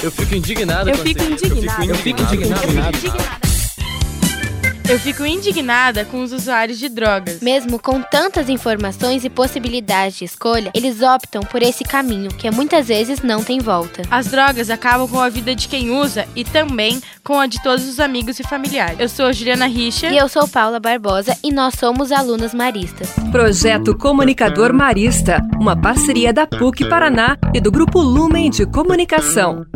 Eu fico indignado Eu fico indignada. Eu fico indignada. Eu fico indignada com os usuários de drogas. Mesmo com tantas informações e possibilidades de escolha, eles optam por esse caminho que é muitas vezes não tem volta. As drogas acabam com a vida de quem usa e também com a de todos os amigos e familiares. Eu sou Juliana Richa. E eu sou Paula Barbosa e nós somos alunas maristas. Projeto Comunicador Marista, uma parceria da PUC Paraná e do Grupo Lumen de Comunicação.